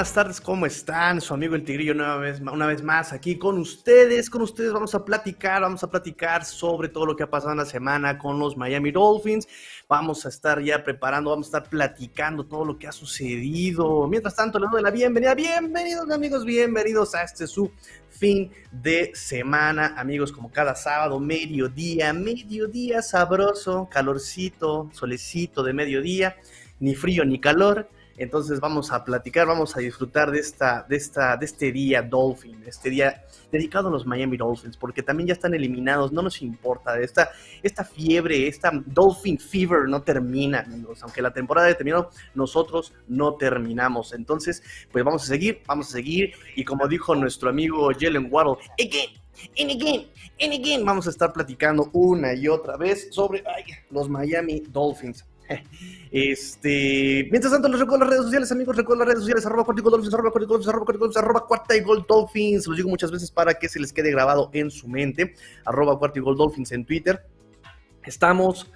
buenas tardes, ¿cómo están? Su amigo el Tigrillo una vez, una vez más aquí con ustedes, con ustedes vamos a platicar, vamos a platicar sobre todo lo que ha pasado en la semana con los Miami Dolphins, vamos a estar ya preparando, vamos a estar platicando todo lo que ha sucedido. Mientras tanto, les doy la bienvenida, bienvenidos amigos, bienvenidos a este su fin de semana, amigos, como cada sábado, mediodía, mediodía sabroso, calorcito, solecito de mediodía, ni frío ni calor entonces vamos a platicar, vamos a disfrutar de, esta, de, esta, de este día Dolphin, este día dedicado a los Miami Dolphins, porque también ya están eliminados, no nos importa, esta, esta fiebre, esta Dolphin Fever no termina, amigos, aunque la temporada terminado, nosotros no terminamos. Entonces, pues vamos a seguir, vamos a seguir, y como dijo nuestro amigo Jalen Waddle, again, and again, and again, vamos a estar platicando una y otra vez sobre los Miami Dolphins. Este, mientras tanto, les recuerdo las redes sociales, amigos, recuerdo las redes sociales, arroba cuartico dolphins, arroba cuartico dolphins, arroba cuartico arroba cuarta y gol dolphins, los digo muchas veces para que se les quede grabado en su mente, arroba cuarta y gol dolphins en Twitter. Estamos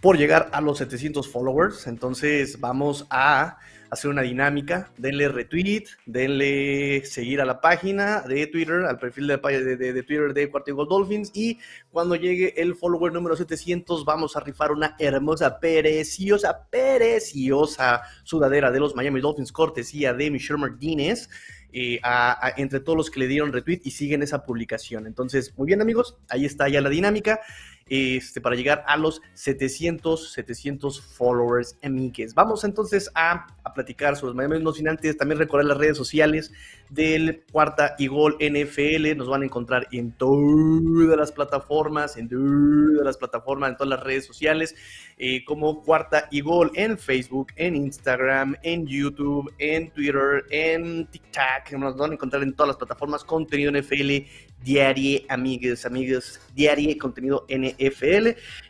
por llegar a los 700 followers, entonces vamos a hacer una dinámica. Denle retweet, denle seguir a la página de Twitter, al perfil de, de, de Twitter de Cuarto Gold Dolphins. Y cuando llegue el follower número 700, vamos a rifar una hermosa, preciosa, preciosa sudadera de los Miami Dolphins, cortesía de Michelle Martínez. Eh, entre todos los que le dieron retweet y siguen esa publicación. Entonces, muy bien amigos, ahí está ya la dinámica este, para llegar a los 700, 700 followers amigues. Vamos entonces a, a platicar sobre los Miami no sin antes también recordar las redes sociales del Cuarta y Gol NFL. Nos van a encontrar en todas las plataformas, en todas las plataformas, en todas las redes sociales, eh, como Cuarta y Gol en Facebook, en Instagram, en YouTube, en Twitter, en TikTok. Nos van a encontrar en todas las plataformas, contenido NFL diario, amigos, amigos, diario contenido NFL.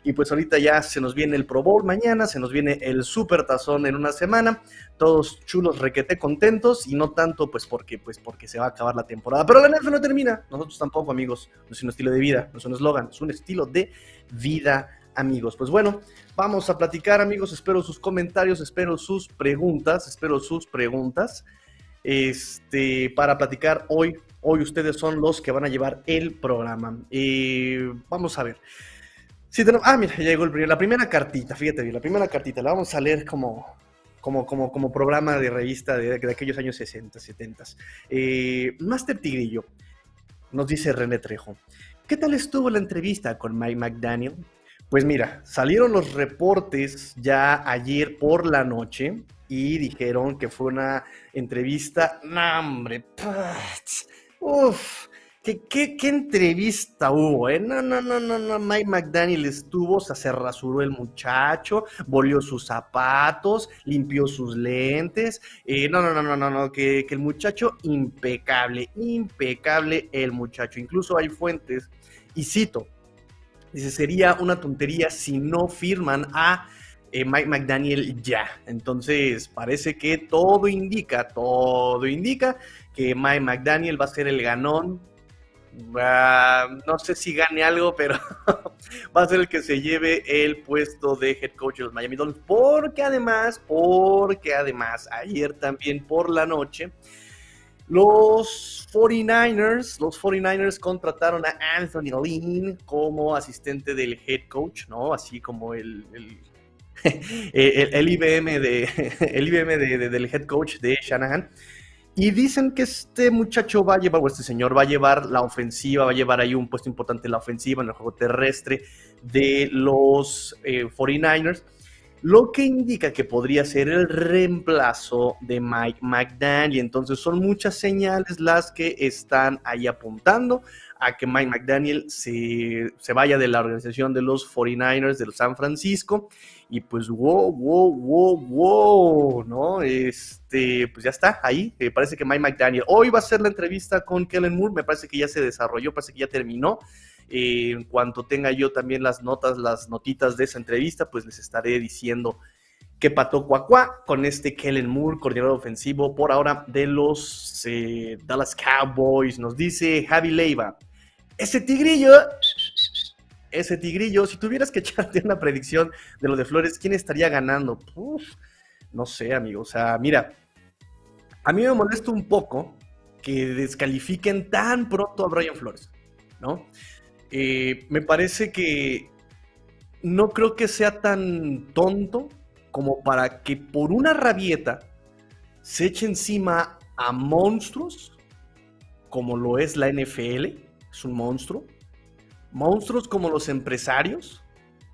Y pues ahorita ya se nos viene el Pro Bowl mañana, se nos viene el Super Tazón en una semana. Todos chulos, requete contentos y no tanto pues porque, pues porque se va a acabar la temporada. Pero la NFL no termina, nosotros tampoco, amigos. No es un estilo de vida, no es un eslogan, es un estilo de vida, amigos. Pues bueno, vamos a platicar, amigos. Espero sus comentarios, espero sus preguntas, espero sus preguntas. Este, para platicar hoy Hoy ustedes son los que van a llevar el programa. vamos a ver. Ah, mira, ya llegó el primer, la primera cartita, fíjate bien, la primera cartita, la vamos a leer como, como, como, como programa de revista de, aquellos años 60, 70. Eh, Master Tigrillo, nos dice René Trejo, ¿qué tal estuvo la entrevista con Mike McDaniel? Pues mira, salieron los reportes ya ayer por la noche y dijeron que fue una entrevista, no hombre, Uf, ¿qué, entrevista hubo, ¿eh? No, no, no, no, no. Mike McDaniel estuvo, se rasuró el muchacho, volvió sus zapatos, limpió sus lentes. Eh, no, no, no, no, no, no, que, que el muchacho impecable, impecable el muchacho. Incluso hay fuentes, y cito, dice, sería una tontería si no firman a eh, Mike McDaniel ya. Entonces parece que todo indica, todo indica que Mike McDaniel va a ser el ganón. No sé si gane algo, pero va a ser el que se lleve el puesto de head coach de los Miami Dolphins. Porque además, porque además, ayer también por la noche, los 49ers, los 49ers contrataron a Anthony Lynn como asistente del head coach, ¿no? Así como el el, IBM, de, el IBM del head coach de Shanahan. Y dicen que este muchacho va a llevar, o este señor va a llevar la ofensiva, va a llevar ahí un puesto importante en la ofensiva, en el juego terrestre de los 49ers, eh, lo que indica que podría ser el reemplazo de Mike McDaniel. Entonces son muchas señales las que están ahí apuntando a que Mike McDaniel se, se vaya de la organización de los 49ers de San Francisco y pues, wow, wow, wow, wow, ¿no? Este, pues ya está, ahí. Eh, parece que Mike McDaniel. Hoy va a ser la entrevista con Kellen Moore. Me parece que ya se desarrolló, parece que ya terminó. Eh, en cuanto tenga yo también las notas, las notitas de esa entrevista, pues les estaré diciendo qué pató cuacuá con este Kellen Moore, coordinador ofensivo por ahora de los eh, Dallas Cowboys. Nos dice Javi Leiva. Ese tigrillo ese tigrillo, si tuvieras que echarte una predicción de lo de Flores, ¿quién estaría ganando? no sé, amigo. O sea, mira, a mí me molesta un poco que descalifiquen tan pronto a Brian Flores, ¿no? Eh, me parece que no creo que sea tan tonto como para que por una rabieta se eche encima a monstruos como lo es la NFL, es un monstruo, monstruos como los empresarios,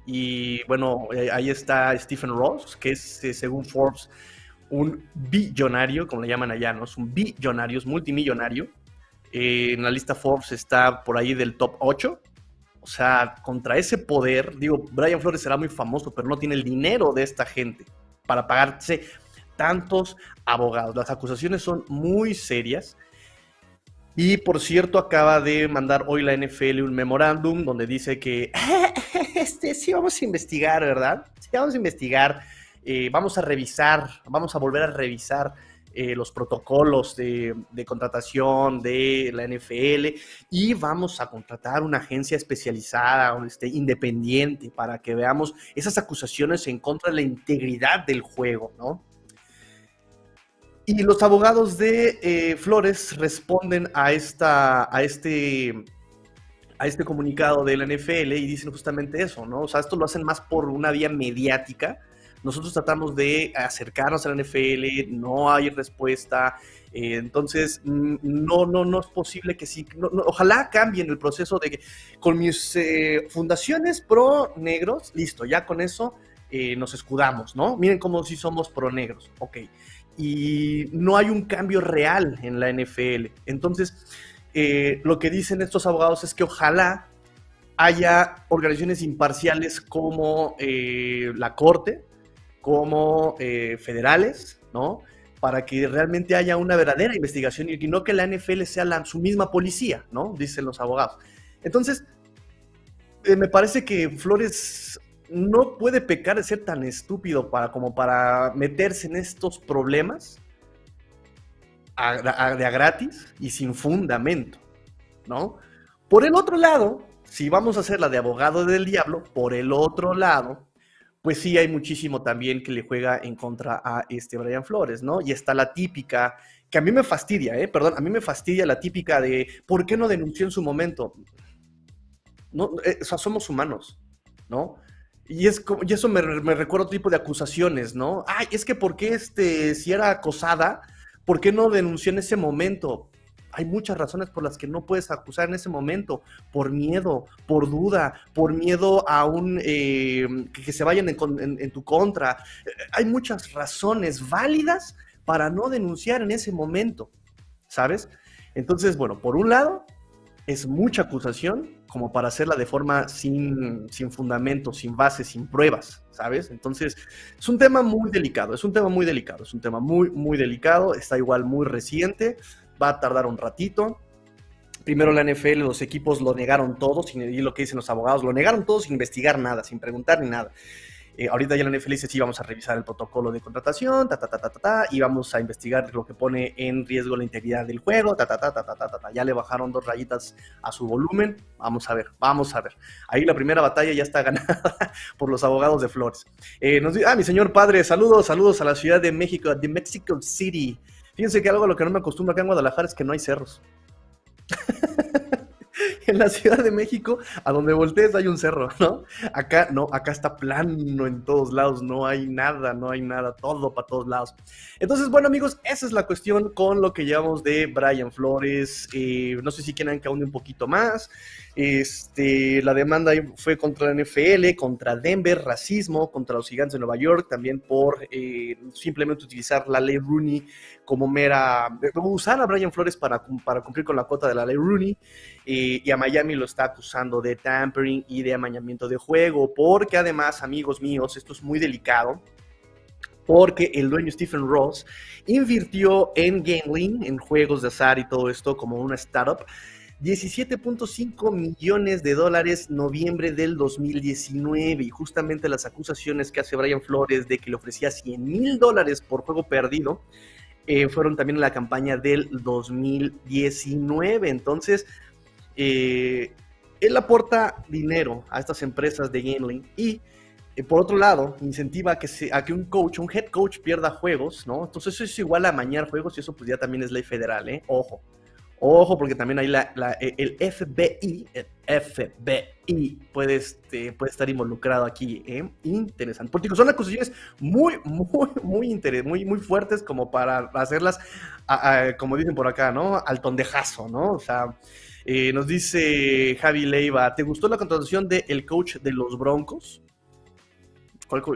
y bueno, ahí está Stephen Ross, que es, eh, según Forbes, un billonario, como le llaman allá, ¿no? Es un billonario, es multimillonario. Eh, en la lista Forbes está por ahí del top 8. O sea, contra ese poder, digo, Brian Flores será muy famoso, pero no tiene el dinero de esta gente para pagarse tantos abogados. Las acusaciones son muy serias. Y por cierto, acaba de mandar hoy la NFL un memorándum donde dice que este, sí vamos a investigar, ¿verdad? Sí vamos a investigar eh, vamos a revisar, vamos a volver a revisar eh, los protocolos de, contratación de la NFL y vamos a contratar una agencia especializada, este, independiente, para que veamos esas acusaciones en contra de la integridad del juego, ¿no? Y los abogados de eh, Flores responden a, esta, a, este, a este comunicado de la NFL y dicen justamente eso, ¿no? O sea, esto lo hacen más por una vía mediática nosotros tratamos de acercarnos a la NFL, no hay respuesta. Eh, entonces, no, no, no es posible que sí. ojalá cambien el proceso de que con mis eh, fundaciones pro negros, listo, ya con eso eh, nos escudamos, ¿no? Miren cómo sí somos pro negros, ok. Y no hay un cambio real en la NFL. Entonces, lo que dicen estos abogados es que ojalá haya organizaciones imparciales como la Corte, como eh, federales, ¿no? Para que realmente haya una verdadera investigación y no que la NFL sea la, su misma policía, ¿no? Dicen los abogados. Entonces, eh, me parece que Flores no puede pecar de ser tan estúpido para, como para meterse en estos problemas de a gratis y sin fundamento, ¿no? Por el otro lado, si vamos a hacer la de abogado del diablo, por el otro lado, pues sí hay muchísimo también que le juega en contra a este Brian Flores, ¿no? Y está la típica, que a mí me fastidia, ¿eh? Perdón, a mí me fastidia la típica de, ¿por qué no denunció en su momento? No, eh, o sea, somos humanos, ¿no? Y, es, y eso me, me recuerda otro tipo de acusaciones, ¿no? Ay, es que ¿por qué este, si era acosada, ¿por qué no denunció en ese momento? Hay muchas razones por las que no puedes acusar en ese momento, por miedo, por duda, por miedo a un eh, que, se vayan en, tu contra. Hay muchas razones válidas para no denunciar en ese momento, ¿sabes? Entonces, bueno, por un lado, es mucha acusación como para hacerla de forma sin, sin fundamento, sin base, sin pruebas, ¿sabes? Entonces, es un tema muy delicado, es un tema muy delicado, es un tema muy, muy delicado, está igual muy reciente, va a tardar un ratito. Primero la NFL, los equipos lo negaron todo, y lo que dicen los abogados, lo negaron todo sin investigar nada, sin preguntar ni nada. Eh, ahorita ya la NFL dice, sí, vamos a revisar el protocolo de contratación, ta, ta, ta, ta, ta, ta, y vamos a investigar lo que pone en riesgo la integridad del juego, Ya le bajaron dos rayitas a su volumen. Vamos a ver, vamos a ver. Ahí la primera batalla ya está ganada por los abogados de Flores. Eh, nos, ah, mi señor padre, saludos, saludos a la Ciudad de México, de Mexico City. Fíjense que algo a lo que no me acostumbro acá en Guadalajara es que no hay cerros. en la Ciudad de México, a donde voltees hay un cerro, ¿no? Acá no, acá está plano en todos lados, no hay nada, no hay nada, todo para todos lados. Entonces, bueno, amigos, esa es la cuestión con lo que llevamos de Brian Flores. Eh, no sé si quieren que aún un poquito más. Este, la demanda fue contra la NFL, contra Denver, racismo, contra los gigantes de Nueva York, también por eh, simplemente utilizar la ley Rooney como mera, usar a Brian Flores para, para cumplir con la cuota de la ley Rooney, y a Miami lo está acusando de tampering y de amañamiento de juego, porque además, amigos míos, esto es muy delicado, porque el dueño Stephen Ross invirtió en gambling, en juegos de azar y todo esto como una startup, 17.5 millones de dólares noviembre del 2019 y justamente las acusaciones que hace Brian Flores de que le ofrecía 100 mil dólares por juego perdido eh, fueron también en la campaña del 2019. Entonces, eh, él aporta dinero a estas empresas de gambling y eh, por otro lado, incentiva a que, se, a que un coach, un head coach pierda juegos, ¿no? Entonces eso es igual a mañar juegos y eso pues ya también es ley federal, ¿eh? Ojo. Ojo, porque también hay la, e, el FBI, el FBI puede, este, puede estar involucrado aquí. ¿eh? Interesante. Porque son acusaciones muy, muy, muy, muy, muy fuertes como para hacerlas, como dicen por acá, ¿no? Al tondejazo, ¿no? O sea, eh, nos dice Javi Leiva, ¿te gustó la contratación del el coach de los Broncos?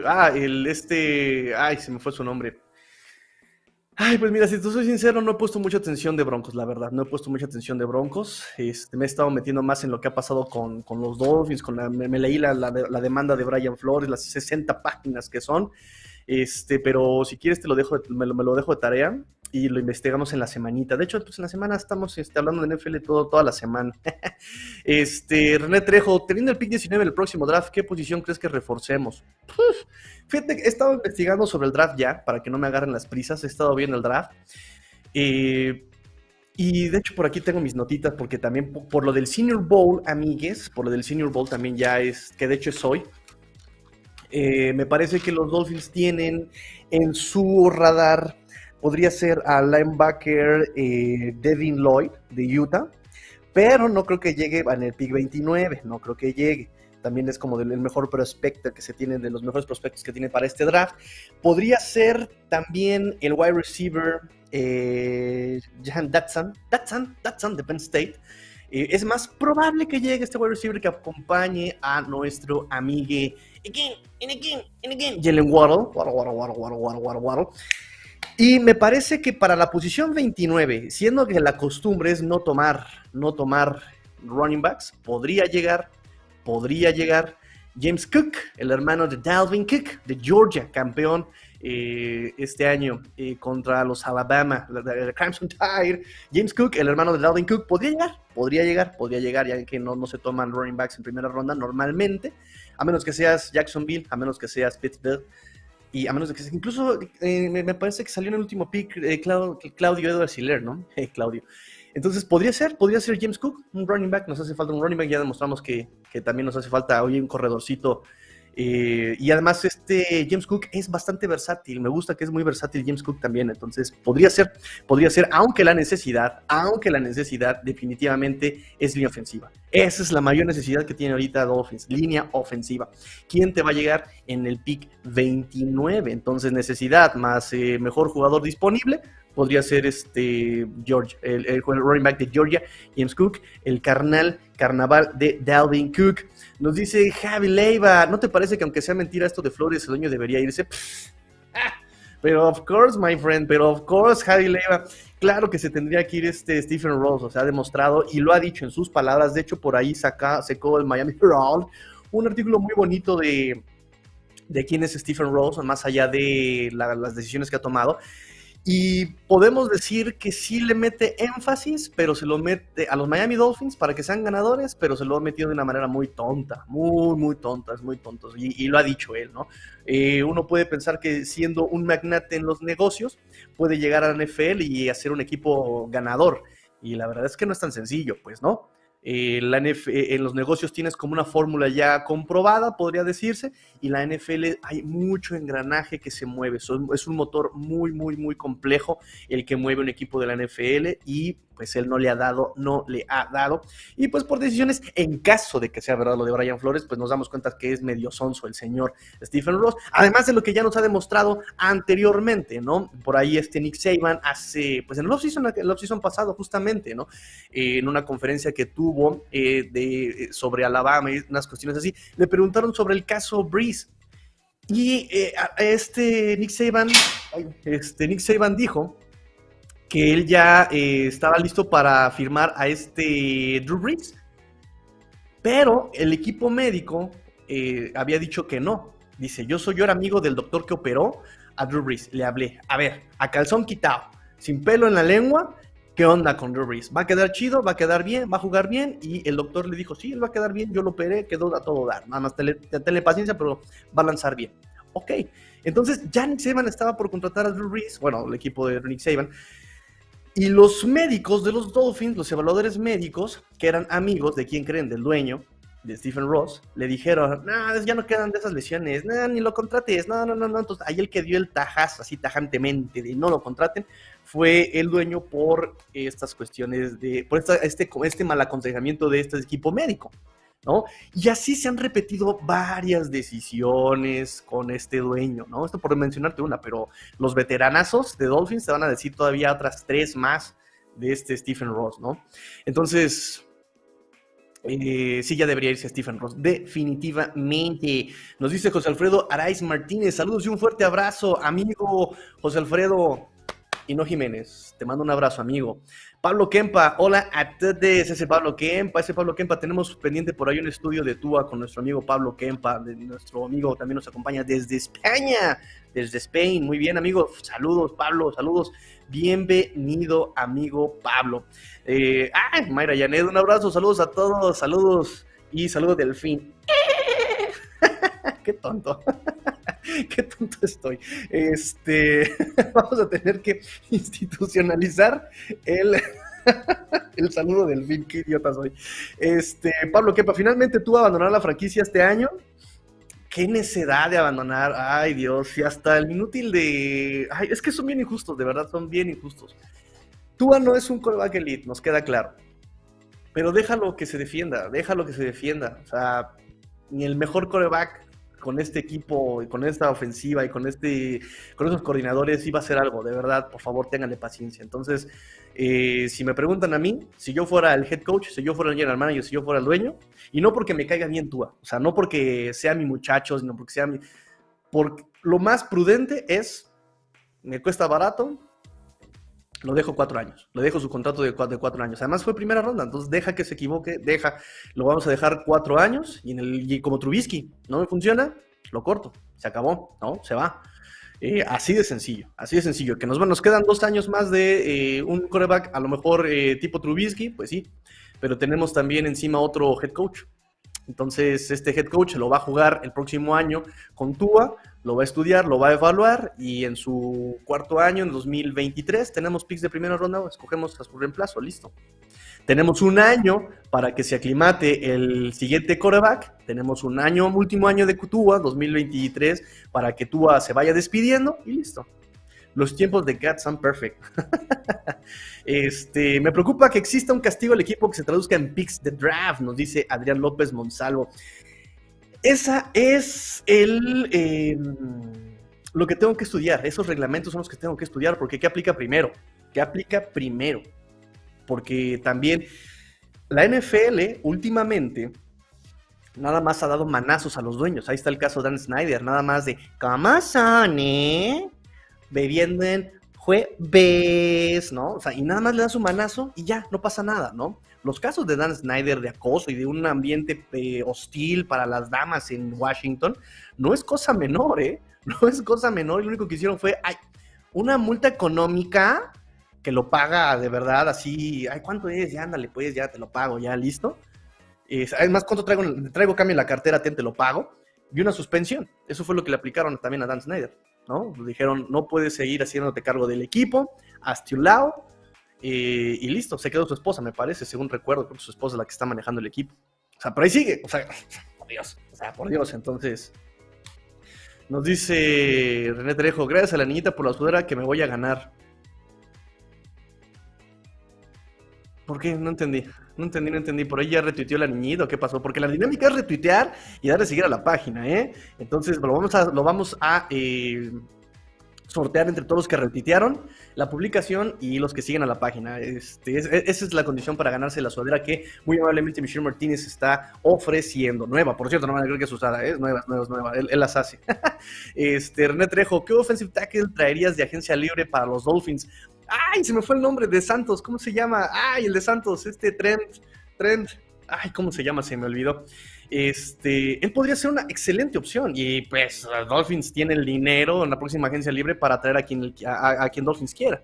Ah, el este. Ay, se me fue su nombre. Ay, pues mira, si te soy sincero, no he puesto mucha atención de Broncos, la verdad. No he puesto mucha atención de Broncos. Este, me he estado metiendo más en lo que ha pasado con, con los Dolphins. Con la, me, leí la, la, demanda de Brian Flores, las 60 páginas que son. Este, pero si quieres te lo dejo, me lo, dejo de tarea y lo investigamos en la semanita. De hecho, pues en la semana estamos este, hablando de NFL todo, toda la semana. este, René Trejo, teniendo el pick 19 en el próximo draft, ¿qué posición crees que reforcemos? he estado investigando sobre el draft ya, para que no me agarren las prisas, he estado viendo el draft. Eh, y de hecho por aquí tengo mis notitas, porque también por, lo del Senior Bowl, amigues, por lo del Senior Bowl también ya es, que de hecho es hoy, eh, me parece que los Dolphins tienen en su radar podría ser al linebacker eh, Devin Lloyd de Utah, pero no creo que llegue en el pick 29, no creo que llegue. También es como el mejor prospecto que se tiene, de los mejores prospectos que tiene para este draft. Podría ser también el wide receiver eh, Datsan, Datsan, Datsan de Penn State. Eh, es más probable que llegue este wide receiver que acompañe a nuestro Y me parece que para la posición 29, siendo que la costumbre es no tomar, no tomar running backs, podría llegar, podría llegar James Cook, el hermano de Dalvin Cook de Georgia, campeón eh, este año eh, contra los Alabama, la, Crimson Tide. James Cook, el hermano de Dalvin Cook, podría llegar, podría llegar, podría llegar, ya que no, no se toman running backs en primera ronda normalmente, a menos que seas Jacksonville, a menos que seas Pittsburgh. Y a menos de que incluso eh, me, parece que salió en el último pick eh, Claudio Edward Hiller, ¿no? Claudio. Entonces, podría ser, podría ser James Cook, un running back. Nos hace falta un running back. Ya demostramos que, que también nos hace falta hoy un corredorcito eh, y además este James Cook es bastante versátil, me gusta que es muy versátil James Cook también, entonces podría ser, podría ser, aunque la necesidad, aunque la necesidad definitivamente es línea ofensiva. Esa es la mayor necesidad que tiene ahorita Dolphins, línea ofensiva. ¿Quién te va a llegar en el pick 29? Entonces necesidad más eh, mejor jugador disponible, podría ser este George, el, el, running back de Georgia, James Cook, el carnal carnaval de Dalvin Cook. Nos dice Javi Leiva, ¿no te parece que aunque sea mentira esto de Flores, el dueño debería irse? Ah, pero of course, my friend, pero of course, Javi Leiva, claro que se tendría que ir este Stephen Rose, o sea, ha demostrado y lo ha dicho en sus palabras, de hecho por ahí saca, secó el Miami Herald un artículo muy bonito de, de quién es Stephen Rose, más allá de las decisiones que ha tomado. Y podemos decir que sí le mete énfasis, pero se lo mete a los Miami Dolphins para que sean ganadores, pero se lo ha metido de una manera muy tonta, muy, muy tonta, es muy tonto. Y, lo ha dicho él, ¿no? Eh, uno puede pensar que siendo un magnate en los negocios, puede llegar a la NFL y hacer un equipo ganador. Y la verdad es que no es tan sencillo, pues, ¿no? Eh, la eh, en los negocios tienes como una fórmula ya comprobada, podría decirse, y la NFL hay mucho engranaje que se mueve. es un motor muy, muy, muy complejo el que mueve un equipo de la NFL y pues él no le ha dado, no le ha dado. Y pues por decisiones, en caso de que sea verdad lo de Brian Flores, pues nos damos cuenta que es medio sonso el señor Stephen Ross, además de lo que ya nos ha demostrado anteriormente, ¿no? Por ahí este Nick Saban hace, pues en el offseason, off-season pasado justamente, ¿no? Eh, en una conferencia que tuvo eh, de, eh, sobre Alabama y unas cuestiones así, le preguntaron sobre el caso Breeze. Y este Nick Saban, este Nick Saban dijo que él ya eh, estaba listo para firmar a este Drew Brees, pero el equipo médico eh, había dicho que no. Dice, yo soy yo amigo del doctor que operó a Drew Brees. Le hablé, a ver, a calzón quitado, sin pelo en la lengua, ¿qué onda con Drew Brees? ¿Va a quedar chido? ¿Va a quedar bien? ¿Va a jugar bien? Y el doctor le dijo, sí, él va a quedar bien, yo lo operé, quedó a todo dar. Nada más tenle, paciencia, pero va a lanzar bien. Ok, entonces ya Nick Saban estaba por contratar a Drew Brees, bueno, el equipo de Nick Saban, y los médicos de los Dolphins, los evaluadores médicos, que eran amigos de quien creen, del dueño, de Stephen Ross, le dijeron, no, ya no quedan de esas lesiones, no, ni lo contrates, no, no, no, no. Entonces, ahí el que dio el tajazo así tajantemente de no lo contraten fue el dueño por estas cuestiones de, por esta, este, este mal aconsejamiento de este equipo médico. Y así se han repetido varias decisiones con este dueño, ¿no? Esto por mencionarte una, pero los veteranazos de Dolphins te van a decir todavía otras tres más de este Stephen Ross, ¿no? Entonces, eh, sí, ya debería irse Stephen Ross, definitivamente. Nos dice José Alfredo Araiz Martínez, saludos y un fuerte abrazo, amigo José Alfredo y no Jiménez. Te mando un abrazo, amigo. Pablo Kempa, hola a todos, ese Pablo Kempa, ese Pablo Kempa, tenemos pendiente por ahí un estudio de Tua con nuestro amigo Pablo Kempa, nuestro amigo también nos acompaña desde España, desde Spain, muy bien amigo, saludos Pablo, saludos, bienvenido amigo Pablo. Ay, Mayra Yanet, un abrazo, saludos a todos, saludos y saludos del fin. Qué tonto. Qué tonto estoy. Este, vamos a tener que institucionalizar el, el saludo del fin. Qué idiota soy. Este, Pablo Kepa, finalmente tú abandonar la franquicia este año. Qué necedad de abandonar. Ay, Dios. Y hasta el inútil de. Ay, es que son bien injustos, de verdad, son bien injustos. Tua no es un coreback elite, nos queda claro. Pero déjalo que se defienda, déjalo que se defienda. O sea, ni el mejor coreback con este equipo y con esta ofensiva y con este con esos coordinadores iba a ser algo, de verdad, por favor, ténganle paciencia. Entonces, eh, si me preguntan a mí, si yo fuera el head coach, si yo fuera el general manager, si yo fuera el dueño, y no porque me caiga bien Tua, o sea, no porque sea mi muchacho, sino porque sea mi... Porque lo más prudente es, me cuesta barato, lo dejo cuatro años, le dejo su contrato de cuatro, cuatro, años. Además fue primera ronda, entonces deja que se equivoque, deja, lo vamos a dejar cuatro años y, en el, como Trubisky no me funciona, lo corto, se acabó, ¿no? Se va. Eh, así de sencillo, así de sencillo. Que nos, nos quedan dos años más de eh, un coreback, a lo mejor eh, tipo Trubisky, pues sí, pero tenemos también encima otro head coach. Entonces, este head coach lo va a jugar el próximo año con Tua, lo va a estudiar, lo va a evaluar y en su cuarto año, en 2023, tenemos picks de primera ronda, escogemos a su reemplazo, listo. Tenemos un año para que se aclimate el siguiente coreback. Tenemos un año, último año de Tua, 2023, para que Tua se vaya despidiendo y listo. Los tiempos de Cat son perfect. este, me preocupa que exista un castigo al equipo que se traduzca en picks de draft, nos dice Adrián López Monsalvo. Esa es el, em, lo que tengo que estudiar. Esos reglamentos son los que tengo que estudiar porque ¿qué aplica primero? ¿Qué aplica primero? Porque también la NFL últimamente nada más ha dado manazos a los dueños. Ahí está el caso de Dan Snyder, nada más de ¿cómo son, eh? Bebiendo en jueves, ¿no? O sea, y nada más le da su manazo y ya, no pasa nada, ¿no? Los casos de Dan Snyder de acoso y de un ambiente eh, hostil para las damas en Washington no es cosa menor, ¿eh? No es cosa menor. Y lo único que hicieron fue, ay, una multa económica que lo paga de verdad así, ay, ¿cuánto es? Ya ándale, pues ya te lo pago, ya listo. además, ¿cuánto traigo? Traigo cambio en la cartera, te, lo pago. Y una suspensión. Eso fue lo que le aplicaron también a Dan Snyder, ¿no? Dijeron, no puedes seguir haciéndote cargo del equipo, hazte un lado, eh, y listo, se quedó su esposa, me parece, según recuerdo, su esposa es la que está manejando el equipo. O sea, pero ahí sigue, o sea, por Dios, o sea, por Dios, entonces. Nos dice René Trejo, gracias a la niñita por la sudera que me voy a ganar. ¿Por qué? No entendí. No entendí, no entendí. Por ahí ya retuiteó la niñita, ¿qué pasó? Porque la dinámica es retuitear y darle a seguir a la página, ¿eh? Entonces lo vamos a, lo vamos a eh, sortear entre todos los que retuitearon la publicación y los que siguen a la página. Este, esa es la condición para ganarse la sudadera que muy amablemente Michelle Martínez está ofreciendo. Nueva, por cierto, no van a creer que es usada, es nueva, nueva, nueva. Él, las hace. este, René Trejo, ¿qué offensive tackle traerías de agencia libre para los Dolphins? Ay, se me fue el nombre de Santos, ¿cómo se llama? Ay, el de Santos, este Trent, Trent, ay, ¿cómo se llama? Se me olvidó este, él podría ser una excelente opción. Y pues Dolphins tiene el dinero en la próxima agencia libre para traer a quien, a, quien Dolphins quiera.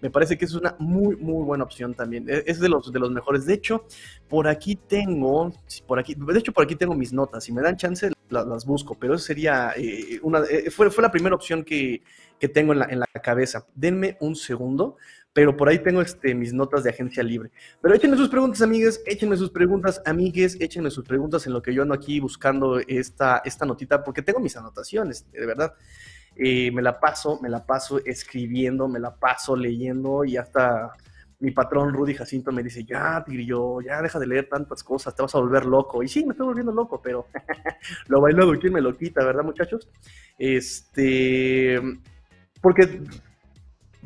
Me parece que es una muy, muy buena opción también. E, es de los, de los mejores. De hecho, por aquí tengo, por aquí, de hecho, por aquí tengo mis notas. Si me dan chance, las, busco. Pero sería eh, una, eh, fue, fue la primera opción que, que tengo en la, en la cabeza. Denme un segundo pero por ahí tengo este, mis notas de agencia libre. Pero échenme sus preguntas, amigas, échenme sus preguntas, amigues, échenme sus preguntas en lo que yo ando aquí buscando esta, esta notita, porque tengo mis anotaciones, de verdad. Eh, me la paso, me la paso escribiendo, me la paso leyendo y hasta mi patrón Rudy Jacinto me dice, ya, Tigrillo, ya deja de leer tantas cosas, te vas a volver loco. Y sí, me estoy volviendo loco, pero lo bailado, ¿quién me lo quita, verdad, muchachos? Este, porque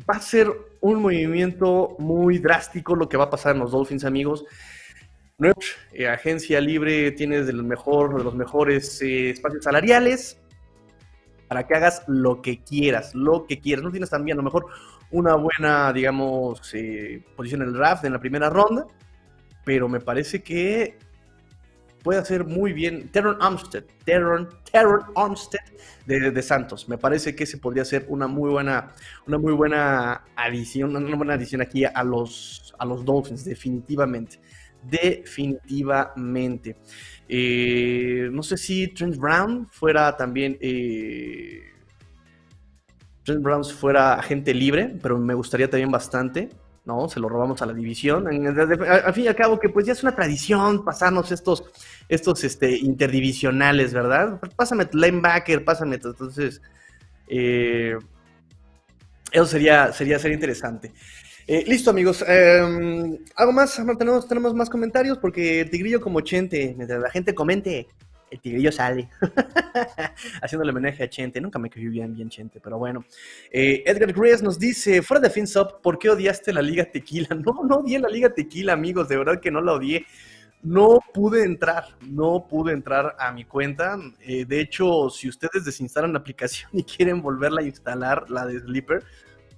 va a ser un movimiento muy drástico lo que va a pasar en los Dolphins, amigos. Eh, agencia libre, tienes los, mejor, de los mejores eh, espacios salariales para que hagas lo que quieras, lo que quieras. No tienes también a lo mejor una buena, digamos, eh, posición en el draft en la primera ronda, pero me parece que puede hacer muy bien Terron Armstead, Terron, Armstead de, de, Santos. Me parece que ese podría ser una muy buena, una muy buena adición, una buena adición aquí a los, a los Dolphins, definitivamente. Definitivamente. Eh, no sé si Trent Brown fuera también. Eh, Trent Brown fuera agente libre, pero me gustaría también bastante. ¿No? Se lo robamos a la división. Al fin y al cabo, que pues ya es una tradición pasarnos estos, estos este, interdivisionales, ¿verdad? Pásame tu linebacker, pásame. Entonces, eh, eso sería, sería, interesante. Eh, listo, amigos. Em, ¿Algo más? ¿Tenemos, tenemos más comentarios porque tigrillo como Chente, mientras la gente comente, el tigrillo sale. Haciéndole homenaje a Chente. Nunca me cayó bien, bien Chente, pero bueno. Eh, Edgar Grace nos dice, fuera de FinSop, ¿por qué odiaste la Liga Tequila? No, no odié la Liga Tequila, amigos. De verdad que no la odié. No pude entrar, no pude entrar a mi cuenta. Eh, de hecho, si ustedes desinstalan la aplicación y quieren volverla a instalar, la de Sleeper,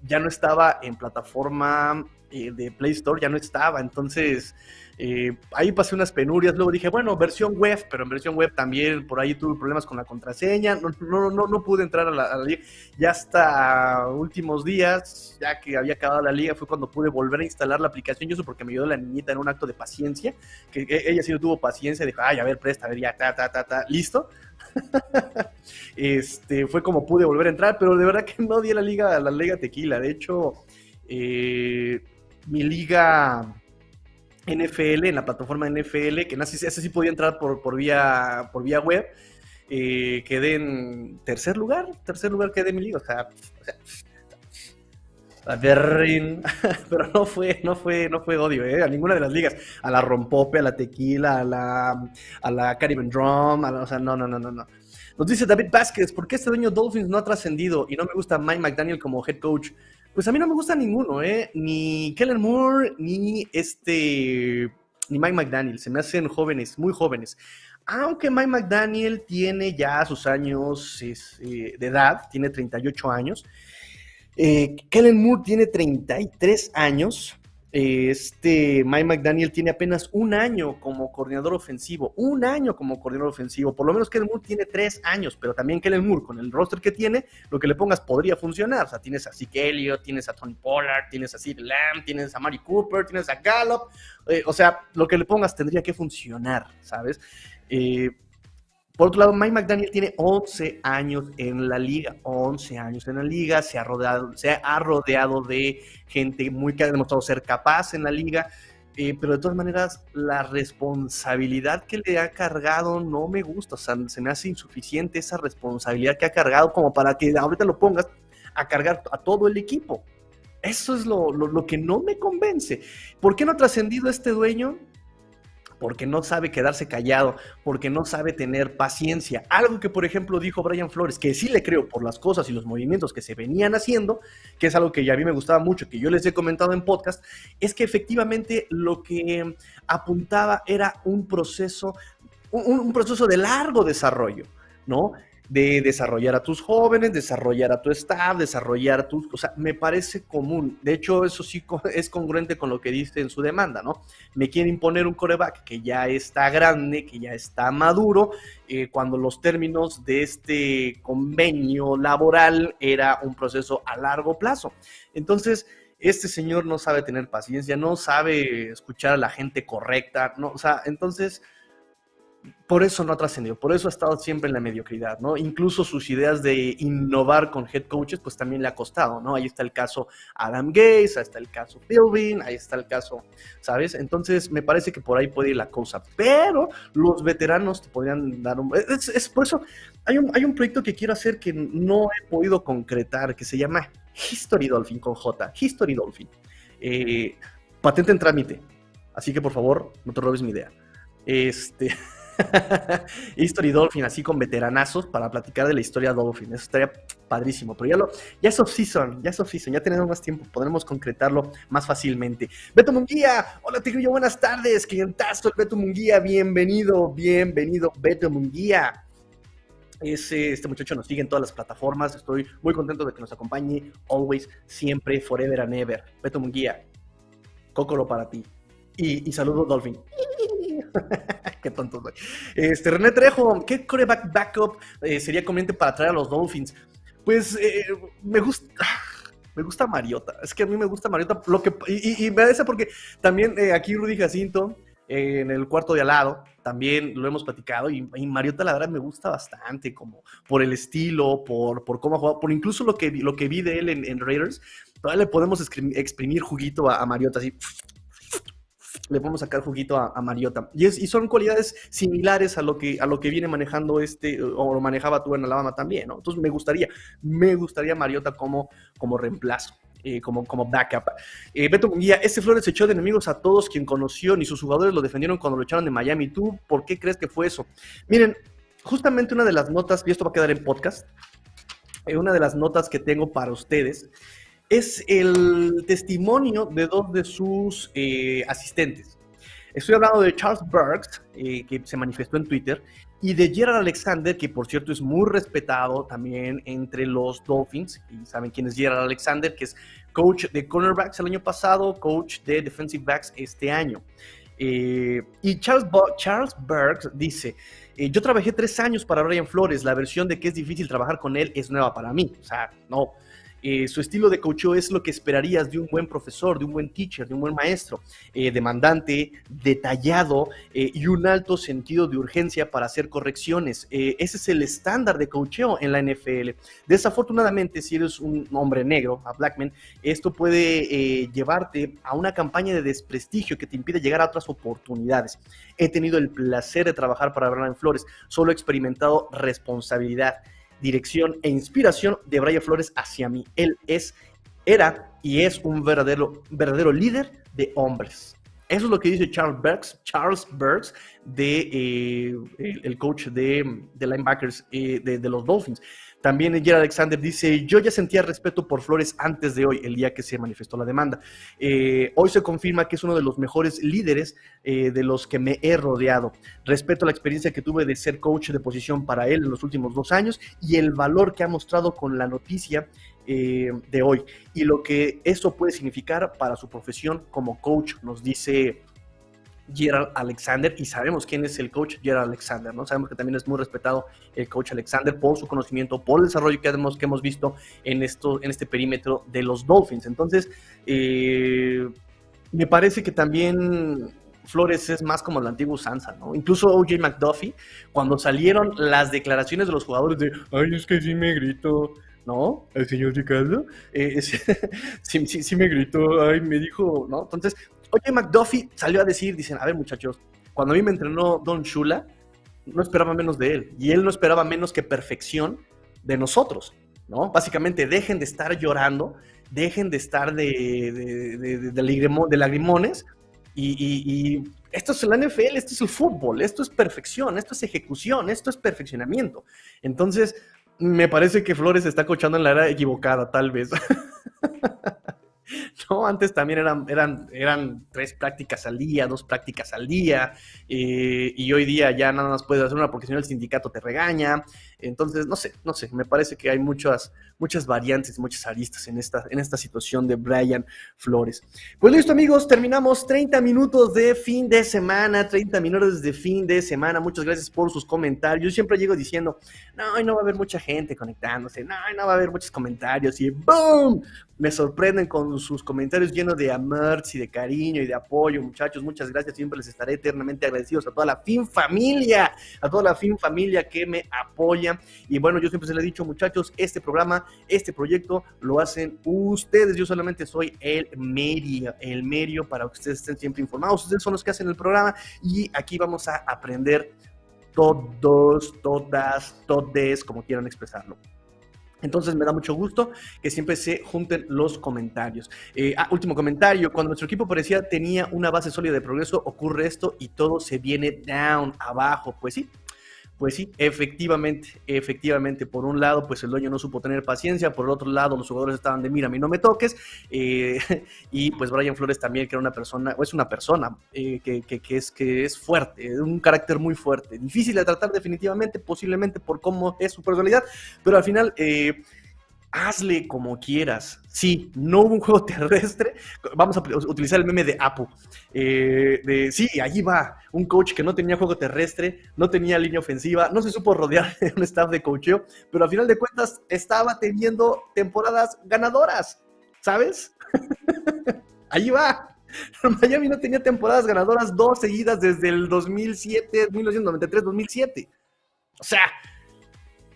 ya no estaba en plataforma eh, de Play Store, ya no estaba. Entonces, eh, ahí pasé unas penurias. Luego dije, bueno, versión web, pero en versión web también por ahí tuve problemas con la contraseña. No, no, no, no pude entrar a la, liga. Ya hasta últimos días, ya que había acabado la liga, fue cuando pude volver a instalar la aplicación. Yo eso porque me ayudó la niñita en un acto de paciencia, que e, ella sí tuvo paciencia, dijo, ay, a ver, presta, a ver, ya, ta, ta, ta, ta, listo. este, fue como pude volver a entrar, pero de verdad que no di la liga, la liga tequila. De hecho, eh, mi liga NFL, en la plataforma NFL, que ese sí podía entrar por, por, vía, por vía web, eh, quedé en tercer lugar, tercer lugar quedé en mi liga, o sea, a pero no fue, no fue, no fue odio, ¿eh? a ninguna de las ligas, a la Rompope, a la Tequila, a la, a la Caribbean Drum, o sea, no, no, no, no, no. Nos dice David Vázquez, ¿por qué este dueño Dolphins no ha trascendido y no me gusta Mike McDaniel como head coach? Pues a mí no me gusta ninguno, ¿eh? Ni Kellen Moore, ni este, ni Mike McDaniel, se me hacen jóvenes, muy jóvenes. Aunque Mike McDaniel tiene ya sus años eh, de edad, tiene 38 años, eh, Kellen Moore tiene 33 años. Este Mike McDaniel tiene apenas un año como coordinador ofensivo, un año como coordinador ofensivo, por lo menos Kellen Moore tiene tres años, pero también Kellen Moore con el roster que tiene, lo que le pongas podría funcionar, o sea, tienes a Zeke Elliott, tienes a Tony Pollard, tienes a Sid Lamb, tienes a Mari Cooper, tienes a Gallup, eh, o sea, lo que le pongas tendría que funcionar, ¿sabes? Eh, por otro lado, Mike McDaniel tiene 11 años en la liga, 11 años en la liga, se ha rodeado, se ha rodeado de gente muy que ha demostrado ser capaz en la liga, eh, pero de todas maneras la responsabilidad que le ha cargado no me gusta, o sea, se me hace insuficiente esa responsabilidad que ha cargado como para que ahorita lo pongas a cargar a todo el equipo. Eso es lo, lo que no me convence. ¿Por qué no ha trascendido este dueño? Porque no sabe quedarse callado, porque no sabe tener paciencia. Algo que, por ejemplo, dijo Brian Flores, que sí le creo por las cosas y los movimientos que se venían haciendo, que es algo que a mí me gustaba mucho, que yo les he comentado en podcast, es que efectivamente lo que apuntaba era un proceso, un, un proceso de largo desarrollo, ¿no? De desarrollar a tus jóvenes, desarrollar a tu staff, desarrollar tus... O sea, me parece común. De hecho, eso sí es congruente con lo que dice en su demanda, ¿no? Me quieren imponer un coreback que ya está grande, que ya está maduro, eh, cuando los términos de este convenio laboral era un proceso a largo plazo. Entonces, este señor no sabe tener paciencia, no sabe escuchar a la gente correcta, ¿no? O sea, entonces por eso no ha trascendido, por eso ha estado siempre en la mediocridad, ¿no? Incluso sus ideas de innovar con head coaches, pues también le ha costado, ¿no? Ahí está el caso Adam Gaze, ahí está el caso Philbin, ahí está el caso, ¿sabes? Entonces, me parece que por ahí puede ir la cosa, pero los veteranos te podrían dar un... Es, por eso, hay un, hay un proyecto que quiero hacer que no he podido concretar, que se llama History Dolphin con J, History Dolphin. Eh, patente en trámite, así que por favor, no te robes mi idea. Este... History Dolphin, así con veteranazos para platicar de la historia Dolphin. Eso estaría padrísimo, pero ya, lo, ya es off-season, ya es off-season, ya tenemos más tiempo, podremos concretarlo más fácilmente. Beto Munguía, hola Tigrillo, buenas tardes, clientazo, el Beto Munguía, bienvenido, bienvenido, Beto Munguía. Ese, este muchacho nos sigue en todas las plataformas, estoy muy contento de que nos acompañe, always, siempre, forever and ever. Beto Munguía, cócolo para ti. Y, y saludos, Dolphin. Qué tonto soy. Este, René Trejo, ¿qué coreback backup eh, sería conveniente para traer a los Dolphins? Pues eh, me gusta. Me gusta Mariota. Es que a mí me gusta Mariota. Lo que, y, y, me parece porque también eh, aquí Rudy Jacinto, en el cuarto de al lado, también lo hemos platicado. Y, Mariota, la verdad, me gusta bastante, como por el estilo, por, por cómo ha jugado, por incluso lo que, lo que vi de él en, Raiders. Todavía le podemos exprimir juguito a, a Mariota, así le podemos sacar juguito a, Mariota. Y, es, son cualidades similares a lo, que, a lo que viene manejando este, o lo manejaba tú en Alabama también, ¿no? Entonces me gustaría, me gustaría Mariota como, como reemplazo. Eh, como, como backup. Eh, Beto Munguía, este Flores echó de enemigos a todos quien conoció, ni sus jugadores lo defendieron cuando lo echaron de Miami. ¿Tú por qué crees que fue eso? Miren, justamente una de las notas, y esto va a quedar en podcast, eh, una de las notas que tengo para ustedes es el testimonio de dos de sus eh, asistentes. Estoy hablando de Charles Burks, eh, que se manifestó en Twitter, y de Gerald Alexander, que por cierto es muy respetado también entre los Dolphins. Y saben quién es Gerald Alexander, que es coach de cornerbacks el año pasado, coach de defensive backs este año. Eh, y Charles, Burks dice, yo trabajé tres años para Brian Flores, la versión de que es difícil trabajar con él es nueva para mí. O sea, no, eh, su estilo de coaching es lo que esperarías de un buen profesor, de un buen teacher, de un buen maestro, eh, demandante, detallado eh, y un alto sentido de urgencia para hacer correcciones. ese es el estándar de coacheo en la NFL. Desafortunadamente, si eres un hombre negro, a Blackman, esto puede llevarte a una campaña de desprestigio que te impide llegar a otras oportunidades. He tenido el placer de trabajar para Brian Flores, solo he experimentado responsabilidad dirección e inspiración de Brian Flores hacia mí. Él es, era y es un verdadero, verdadero líder de hombres. Eso es lo que dice Charles Burks, Charles Burks de, eh, el, coach de, de linebackers eh, de, de, los Dolphins. También Gerald Alexander dice, yo ya sentía respeto por Flores antes de hoy, el día que se manifestó la demanda. Eh, hoy se confirma que es uno de los mejores líderes eh, de los que me he rodeado. Respeto la experiencia que tuve de ser coach de posición para él en los últimos dos años y el valor que ha mostrado con la noticia eh, de hoy y lo que eso puede significar para su profesión como coach, nos dice Gerald Alexander y sabemos quién es el coach Gerald Alexander, ¿no? Sabemos que también es muy respetado el coach Alexander por su conocimiento, por el desarrollo que hemos, que hemos visto en, esto, en este perímetro de los Dolphins. Entonces, eh, me parece que también Flores es más como el antiguo Sansa, ¿no? Incluso OJ McDuffie, cuando salieron las declaraciones de los jugadores de, ay, es que sí me grito, ¿no? El señor Ricardo, eh, sí, sí, sí, me gritó, ay, me dijo, ¿no? Entonces, Oye, McDuffie salió a decir, dicen, a ver muchachos, cuando a mí me entrenó Don Shula, no esperaba menos de él. Y él no esperaba menos que perfección de nosotros, ¿no? Básicamente, dejen de estar llorando, dejen de estar de, de, de, lagrimones. Y, esto es el NFL, esto es el fútbol, esto es perfección, esto es ejecución, esto es perfeccionamiento. Entonces, me parece que Flores está cochando en la era equivocada, tal vez. ¿no? Antes también eran, eran, eran tres prácticas al día, dos prácticas al día, eh, y hoy día ya nada más puedes hacer una porque si no el sindicato te regaña. Entonces, no sé, no sé, me parece que hay muchas, muchas variantes, muchas aristas en esta, en esta situación de Brian Flores. Pues listo, amigos, terminamos 30 minutos de fin de semana, 30 minutos de fin de semana. Muchas gracias por sus comentarios. Yo siempre llego diciendo, no, no va a haber mucha gente conectándose, no, no va a haber muchos comentarios y ¡boom! me sorprenden con sus comentarios llenos de amor y de cariño y de apoyo, muchachos. Muchas gracias. Siempre les estaré eternamente agradecidos a toda la fin familia, a toda la fin familia que me apoya. Y bueno, yo siempre se les he dicho, muchachos, este programa, este proyecto lo hacen ustedes. Yo solamente soy el medio, el medio para que ustedes estén siempre informados. Ustedes son los que hacen el programa y aquí vamos a aprender todos, todas, todes, como quieran expresarlo. Entonces me da mucho gusto que siempre se junten los comentarios. Eh, ah, último comentario, cuando nuestro equipo parecía tenía una base sólida de progreso, ocurre esto y todo se viene down, abajo. Pues sí, pues sí, efectivamente, efectivamente, por un lado, pues el dueño no supo tener paciencia, por el otro lado, los jugadores estaban de mira, a mí no me toques, eh, y pues Brian Flores también, que era una persona, o es una persona eh, que, que, es, que es fuerte, un carácter muy fuerte, difícil de tratar definitivamente, posiblemente por cómo es su personalidad, pero al final... Eh, hazle como quieras. Sí, no hubo un juego terrestre. Vamos a utilizar el meme de Apu. Eh, sí, allí va. Un coach que no tenía juego terrestre, no tenía línea ofensiva, no se supo rodear de un staff de coacheo, pero al final de cuentas estaba teniendo temporadas ganadoras. ¿Sabes? allí va. Miami no tenía temporadas ganadoras dos seguidas desde el 2007, 1993, 2007. O sea,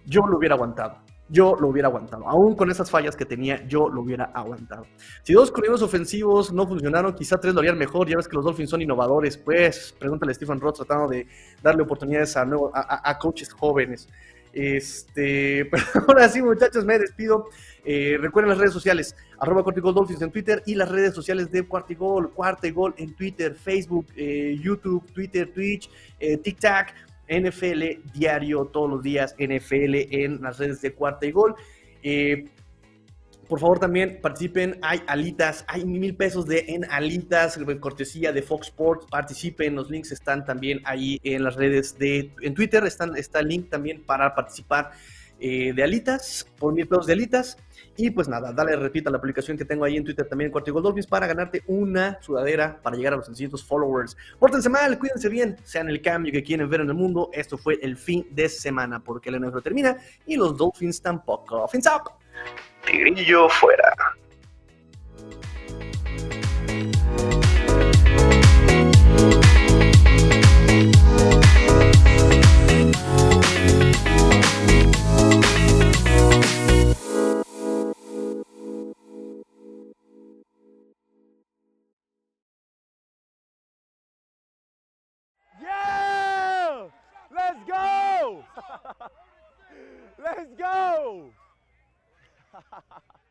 yo lo hubiera aguantado yo lo hubiera aguantado. Aún con esas fallas que tenía, yo lo hubiera aguantado. Si dos corredores ofensivos no funcionaron, quizá tres lo harían mejor. Ya ves que los Dolphins son innovadores. Pues pregúntale a Stephen Roth tratando de darle oportunidades a, nuevo, a, coaches jóvenes. Este, pero ahora sí, muchachos, me despido. Eh, recuerden las redes sociales, arroba Dolphins en Twitter y las redes sociales de Cuartigol, Cuartigol en Twitter, Facebook, eh, YouTube, Twitter, Twitch, eh, TikTok. NFL diario, todos los días, NFL en las redes de cuarta y gol. Eh, por favor, también participen. Hay alitas, hay mil pesos de en alitas, cortesía de Fox Sports. Participen, los links están también ahí en las redes de en Twitter. Están, está el link también para participar eh, de alitas, por mil pesos de alitas. Y pues nada, dale repita la publicación que tengo ahí en Twitter también, Cuartigol Dolphins, para ganarte una sudadera para llegar a los 600 followers. Pórtense mal, cuídense bien, sean el cambio que quieren ver en el mundo. Esto fue el fin de semana, porque el NFL termina y los Dolphins tampoco. Fins up. Tigrillo fuera. Let's go!